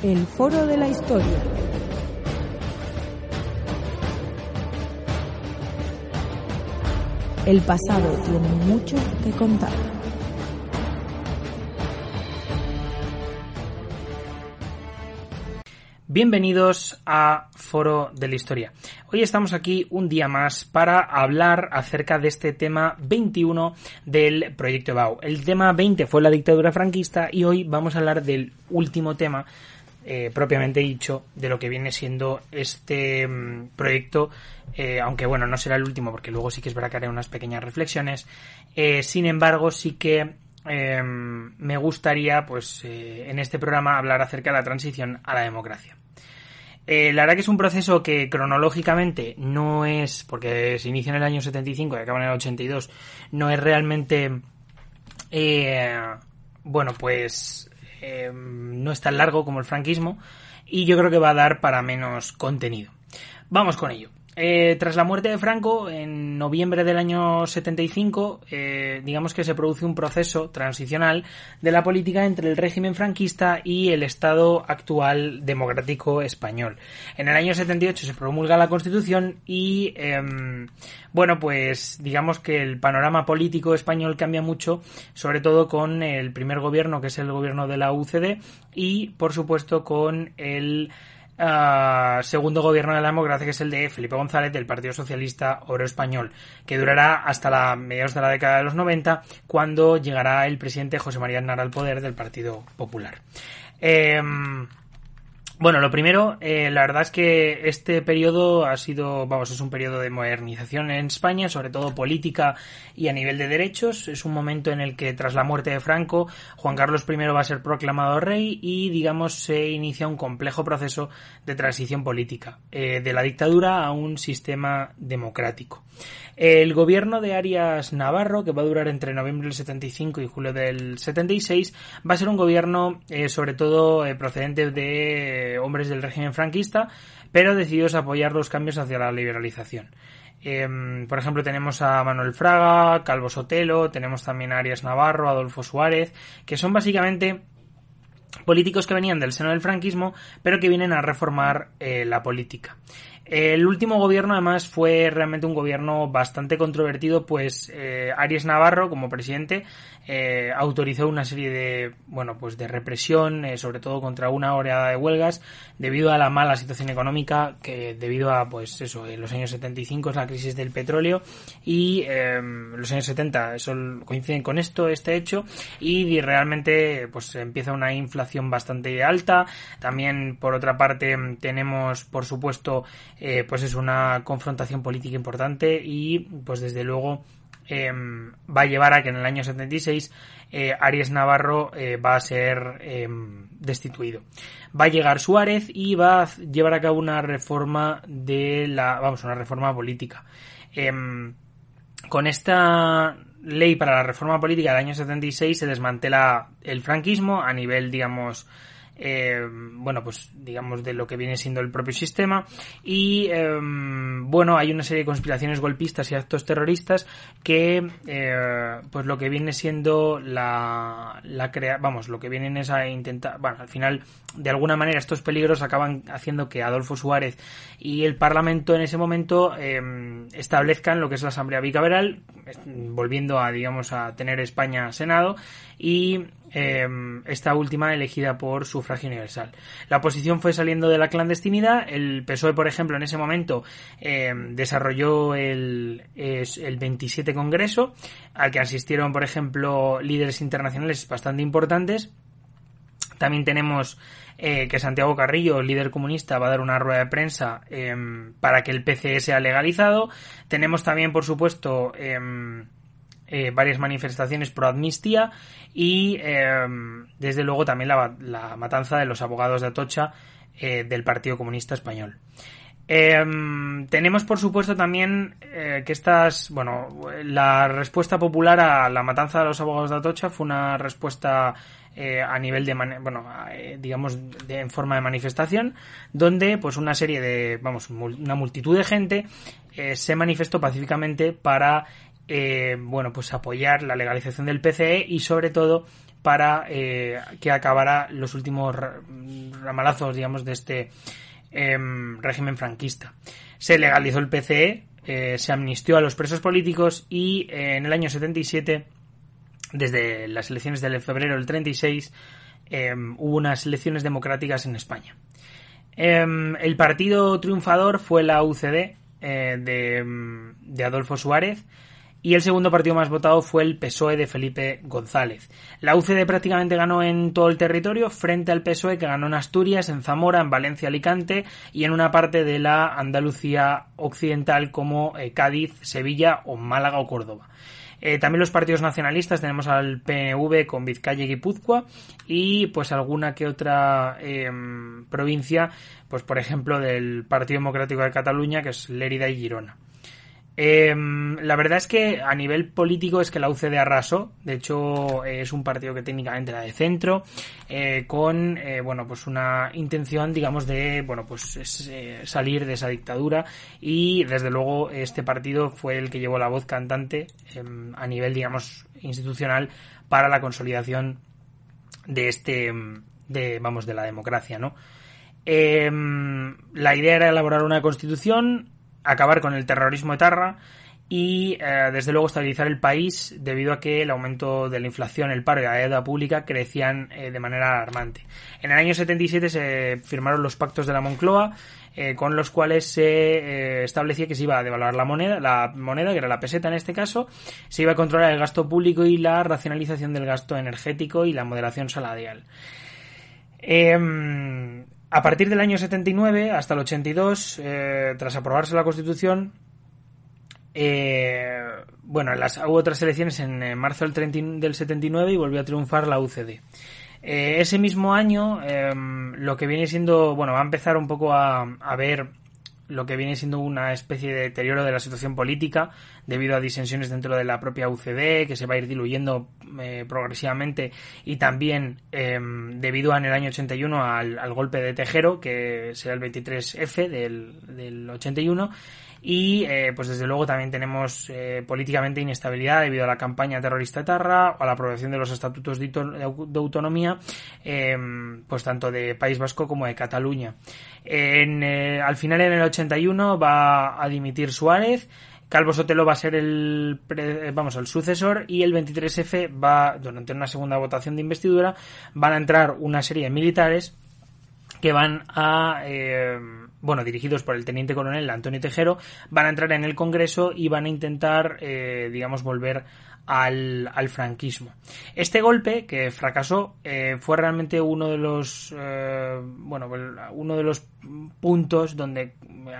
El Foro de la Historia. El pasado tiene mucho que contar. Bienvenidos a Foro de la Historia. Hoy estamos aquí un día más para hablar acerca de este tema 21 del proyecto EBAU. El tema 20 fue la dictadura franquista y hoy vamos a hablar del último tema eh, propiamente dicho de lo que viene siendo este mm, proyecto, eh, aunque bueno, no será el último porque luego sí que es verdad que haré unas pequeñas reflexiones. Eh, sin embargo, sí que em, me gustaría, pues, en este programa hablar acerca de la transición a la democracia. la verdad que es un proceso que cronológicamente no es, porque se inicia en el año 75 y acaba en el 82, no es realmente, bueno, pues eh, no es tan largo como el franquismo y yo creo que va a dar para menos contenido. Vamos con ello. Eh, tras la muerte de Franco, en noviembre del año 75, eh, digamos que se produce un proceso transicional de la política entre el régimen franquista y el Estado actual democrático español. En el año 78 se promulga la Constitución y, em, bueno, pues digamos que el panorama político español cambia mucho, sobre todo con el primer gobierno, que es el gobierno de la UCD, y, por supuesto, con el segundo gobierno de la democracia, que es el de Felipe González del Partido Socialista Oro Español, que durará hasta la mediados de la década de los 90, cuando llegará el presidente José María Aznar al poder del Partido Popular. Em, bueno, lo primero, eh, la verdad es que este periodo ha sido, vamos, es un periodo de modernización en España, sobre todo política y a nivel de derechos. Es un momento en el que, tras la muerte de Franco, Juan Carlos I va a ser proclamado rey y, digamos, se inicia un complejo proceso de transición política, eh, de la dictadura a un sistema democrático. El gobierno de Arias Navarro, que va a durar entre noviembre del 75 y julio del 76, va a ser un gobierno, eh, sobre todo, procedente de hombres del régimen franquista, pero decididos a apoyar los cambios hacia la liberalización. Em, por ejemplo, tenemos a Manuel Fraga, Calvo Sotelo, tenemos también a Arias Navarro, Adolfo Suárez, que son básicamente políticos que venían del seno del franquismo, pero que vienen a reformar eh, la política. El último gobierno, además, fue realmente un gobierno bastante controvertido, pues eh, Arias Navarro, como presidente, eh, autorizó una serie de, bueno, pues de represión, eh, sobre todo contra una oleada de huelgas, debido a la mala situación económica, que debido a, pues eso, en los años 75 es la crisis del petróleo y em, los años 70 eso, coinciden con esto, este hecho, y realmente, pues empieza una inflación bastante alta. También, por otra parte, tenemos, por supuesto, eh, pues es una confrontación política importante y, pues desde luego, Em, va a llevar a que en el año 76 eh, Aries Navarro eh, va a ser em, destituido. Va a llegar Suárez y va a llevar a cabo una reforma de la, vamos, una reforma política. Em, con esta ley para la reforma política del año 76 se desmantela el franquismo a nivel, digamos, eh, bueno, pues digamos de lo que viene siendo el propio sistema. Y em, bueno, hay una serie de conspiraciones golpistas y actos terroristas que eh, pues lo que viene siendo la, la crea vamos, lo que vienen es a intentar, bueno, al final de alguna manera estos peligros acaban haciendo que Adolfo Suárez y el Parlamento en ese momento em, establezcan lo que es la Asamblea Bicameral, volviendo a digamos a tener España Senado y Em, esta última elegida por sufragio universal. La oposición fue saliendo de la clandestinidad, el PSOE, por ejemplo, en ese momento em, desarrolló el, el 27 Congreso, al que asistieron, por ejemplo, líderes internacionales bastante importantes. También tenemos eh, que Santiago Carrillo, líder comunista, va a dar una rueda de prensa em, para que el PCE sea legalizado. Tenemos también, por supuesto, eh, varias manifestaciones pro amnistía y em, desde luego también la, matanza de los abogados de Atocha eh, del Partido Comunista Español. Em, tenemos por supuesto también que estas, bueno, la respuesta popular a la matanza de los abogados de Atocha fue una respuesta a nivel de, bueno, digamos, de, en forma de manifestación, donde pues una serie de, vamos, una multitud de gente se manifestó pacíficamente para eh, bueno, pues apoyar la legalización del PCE y sobre todo para que acabara los últimos ramalazos, digamos, de este em, régimen franquista. Se legalizó el PCE, se amnistió a los presos políticos y en el año 77, desde las elecciones del febrero del 36, em, hubo unas elecciones democráticas en España. Em, el partido triunfador fue la UCD eh, de, Adolfo Suárez y el segundo partido más votado fue el PSOE de Felipe González. La UCD prácticamente ganó en todo el territorio frente al PSOE que ganó en Asturias, en Zamora, en Valencia, Alicante y en una parte de la Andalucía occidental como eh, Cádiz, Sevilla o Málaga o Córdoba. Eh, también los partidos nacionalistas tenemos al PNV con Vizcaya y Guipúzcoa y pues alguna que otra em, provincia, pues por ejemplo del Partido Democrático de Cataluña que es Lérida y Girona. Em, la verdad es que a nivel político es que la UCD arrasó. De hecho, es un partido que técnicamente era de centro, eh, con eh, bueno, pues una intención, digamos, de bueno, pues eh, salir de esa dictadura. Y desde luego, este partido fue el que llevó la voz cantante em, a nivel, digamos, institucional para la consolidación de este, de, vamos, de la democracia, ¿no? Em, la idea era elaborar una constitución acabar con el terrorismo etarra y eh, desde luego estabilizar el país debido a que el aumento de la inflación, el paro y la deuda pública crecían eh, de manera alarmante. En el año 77 se firmaron los pactos de la Moncloa eh, con los cuales se establecía que se iba a devaluar la moneda, la moneda que era la peseta en este caso, se iba a controlar el gasto público y la racionalización del gasto energético y la moderación salarial. Em, a partir del año 79 hasta el 82, eh, tras aprobarse la Constitución, eh, bueno, hubo otras elecciones en, marzo del, del 79 y volvió a triunfar la UCD. Eh, ese mismo año, lo que viene siendo, bueno, va a empezar un poco a, a ver lo que viene siendo una especie de deterioro de la situación política debido a disensiones dentro de la propia UCD que se va a ir diluyendo eh, progresivamente y también em, debido a en el año 81 al, al, golpe de Tejero que será el 23F del, del 81 y eh, pues desde luego también tenemos eh, políticamente inestabilidad debido a la campaña terrorista etarra o a la aprobación de los estatutos de, autonomía em, pues tanto de País Vasco como de Cataluña. En, eh, al final en el 81 va a dimitir Suárez Calvo Sotelo va a ser el, vamos, el sucesor y el 23F va, durante una segunda votación de investidura, van a entrar una serie de militares que van a, eh, bueno, dirigidos por el teniente coronel Antonio Tejero, van a entrar en el Congreso y van a intentar, eh, digamos, volver al, al, franquismo. Este golpe, que fracasó, eh, fue realmente uno de los, eh, bueno, uno de los puntos donde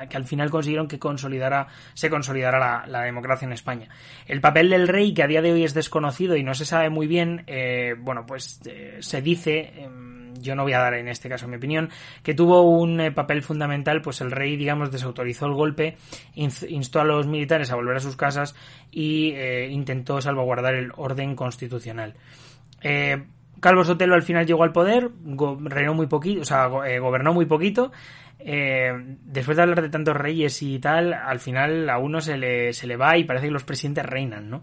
que al final consiguieron que consolidara, se consolidara la, la, democracia en España. El papel del rey, que a día de hoy es desconocido y no se sabe muy bien, eh, bueno, pues se dice em, yo no voy a dar en este caso mi opinión, que tuvo un eh, papel fundamental, pues el rey, digamos, desautorizó el golpe, instó a los militares a volver a sus casas y eh, intentó salvaguardar el orden constitucional. Eh, Calvo Sotelo al final llegó al poder, reinó muy poquito, o sea, gobernó muy poquito. después de hablar de tantos reyes y tal, al final a uno se le, se le va y parece que los presidentes reinan, ¿no?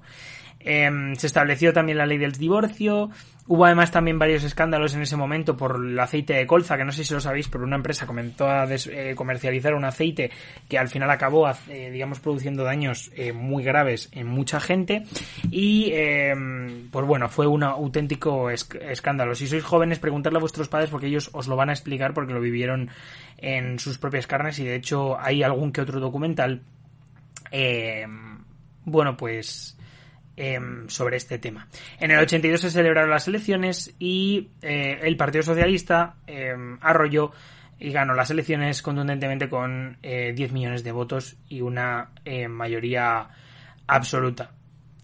Se estableció también la ley del divorcio, Hubo además también varios escándalos en ese momento por el aceite de colza, que no sé si lo sabéis, pero una empresa comenzó a eh, comercializar un aceite que al final acabó, eh, digamos, produciendo daños eh, muy graves en mucha gente. Y, em, pues bueno, fue un auténtico escándalo. Si sois jóvenes, preguntadle a vuestros padres porque ellos os lo van a explicar porque lo vivieron en sus propias carnes y de hecho hay algún que otro documental. Em, bueno, pues Em, sobre este tema. En el 82 se celebraron las elecciones y eh, el Partido Socialista em, arrolló y ganó las elecciones contundentemente con 10 eh, millones de votos y una eh, mayoría absoluta.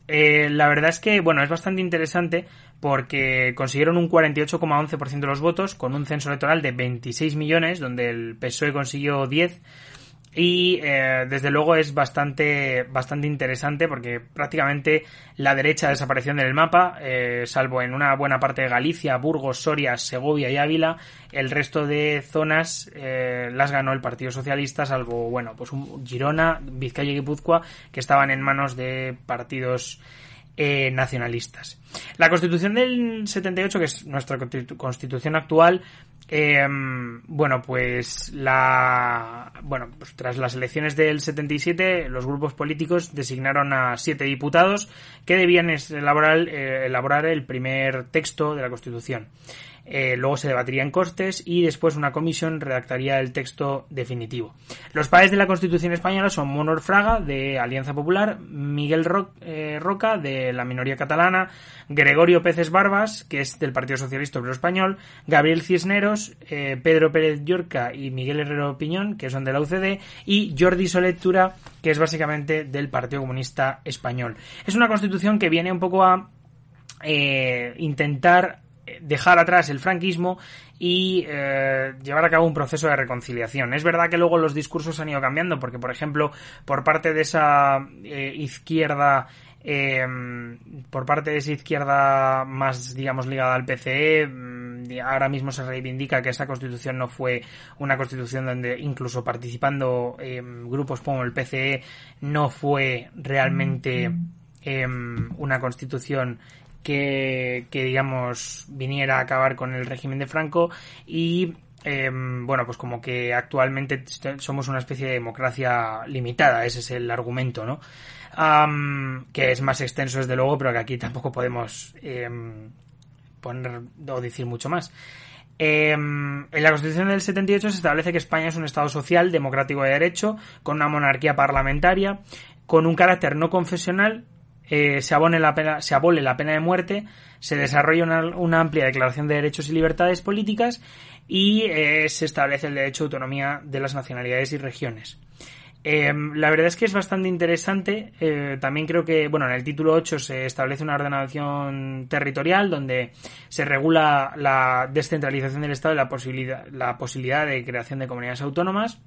la verdad es que, bueno, es bastante interesante porque consiguieron un 48,11% de los votos con un censo electoral de 26 millones, donde el PSOE consiguió 10 y eh, desde luego es bastante, bastante interesante porque prácticamente la derecha desapareció del mapa, eh, salvo en una buena parte de Galicia, Burgos, Soria, Segovia y Ávila. El resto de zonas eh, las ganó el Partido Socialista, salvo, bueno, pues un Girona, Vizcaya y Guipúzcoa, que estaban en manos de partidos nacionalistas. La Constitución del 78, que es nuestra Constitución actual, bueno, pues la bueno, pues tras las elecciones del 77, los grupos políticos designaron a siete diputados que debían elaborar, elaborar el primer texto de la Constitución. Eh, luego se debatiría en costes y después una comisión redactaría el texto definitivo. Los padres de la Constitución española son Monor Fraga, de Alianza Popular, Miguel eh, Roca, de la minoría catalana, Gregorio Peces Barbas, que es del Partido Socialista Obrero Español, Gabriel Cisneros, eh, Pedro Pérez Llorca y Miguel Herrero Piñón, que son de la UCD, y Jordi Soletura, que es básicamente del Partido Comunista Español. Es una constitución que viene un poco a intentar dejar atrás el franquismo y eh, llevar a cabo un proceso de reconciliación. Es verdad que luego los discursos han ido cambiando, porque, por ejemplo, por parte de esa eh, izquierda eh, por parte de esa izquierda más, digamos, ligada al PCE, mm, ahora mismo se reivindica que esa constitución no fue una constitución donde, incluso participando grupos como el PCE, no fue realmente mm. una constitución que, digamos, viniera a acabar con el régimen de Franco y em, bueno, pues como que actualmente somos una especie de democracia limitada, ese es el argumento, ¿no? que es más extenso desde luego, pero que aquí tampoco podemos em, poner o decir mucho más. Em, en la Constitución del 78 se establece que España es un Estado social, democrático de derecho, con una monarquía parlamentaria, con un carácter no confesional eh, se, abone la pena, se abole la pena de muerte, se desarrolla una, amplia declaración de derechos y libertades políticas y eh, se establece el derecho de autonomía de las nacionalidades y regiones. Em, la verdad es que es bastante interesante. Eh, también creo que, bueno, en el título 8 se establece una ordenación territorial donde se regula la descentralización del Estado y la posibilidad, la posibilidad de creación de comunidades autónomas.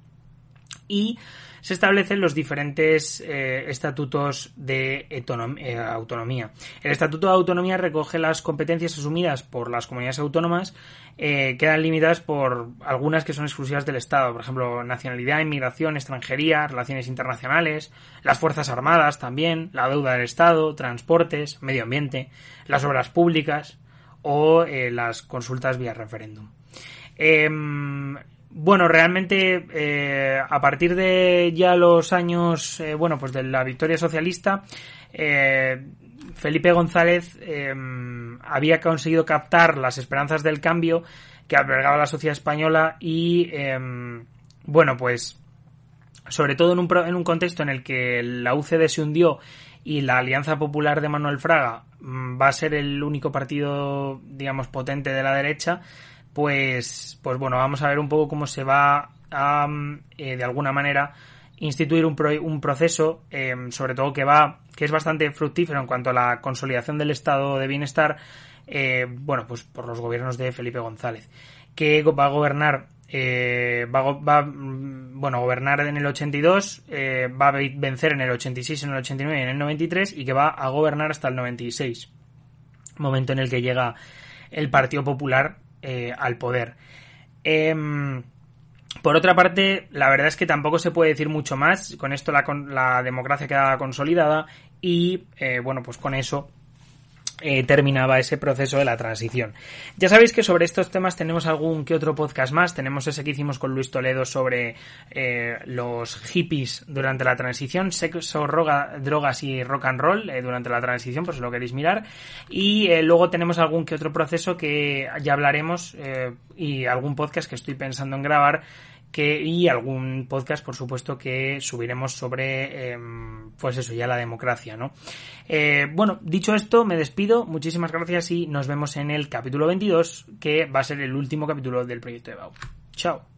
Y se establecen los diferentes eh, estatutos de eh, autonomía. El Estatuto de Autonomía recoge las competencias asumidas por las comunidades autónomas, eh, quedan limitadas por algunas que son exclusivas del Estado, por ejemplo, nacionalidad, inmigración, extranjería, relaciones internacionales, las Fuerzas Armadas también, la deuda del Estado, transportes, medio ambiente, las obras públicas o las consultas vía referéndum. Bueno, realmente eh, a partir de ya los años, eh, bueno, pues de la victoria socialista, eh, Felipe González había conseguido captar las esperanzas del cambio que albergaba la sociedad española y, bueno, pues sobre todo en un, en un contexto en el que la UCD se hundió y la Alianza Popular de Manuel Fraga mm, va a ser el único partido, digamos, potente de la derecha, pues, pues bueno, vamos a ver un poco cómo se va a, eh, de alguna manera, instituir un, un proceso, em, sobre todo que va, que es bastante fructífero en cuanto a la consolidación del estado de bienestar, eh, bueno, pues por los gobiernos de Felipe González, que va a gobernar eh, va, va, mm, bueno, gobernar en el 82, va a vencer en el 86, en el 89 y en el 93 y que va a gobernar hasta el 96, momento en el que llega el Partido Popular eh, al poder. Em, por otra parte, la verdad es que tampoco se puede decir mucho más. Con esto la, democracia queda consolidada y, eh, bueno, pues con eso eh, terminaba ese proceso de la transición. Ya sabéis que sobre estos temas tenemos algún que otro podcast más. Tenemos ese que hicimos con Luis Toledo sobre eh, los hippies durante la transición, sexo, drogas y rock and roll eh, durante la transición, por si lo queréis mirar. Y luego tenemos algún que otro proceso que ya hablaremos y algún podcast que estoy pensando en grabar y algún podcast, por supuesto, que subiremos sobre, em, pues eso, ya la democracia, ¿no? Eh, bueno, dicho esto, me despido, muchísimas gracias y nos vemos en el capítulo 22, que va a ser el último capítulo del proyecto de Bau. Chao.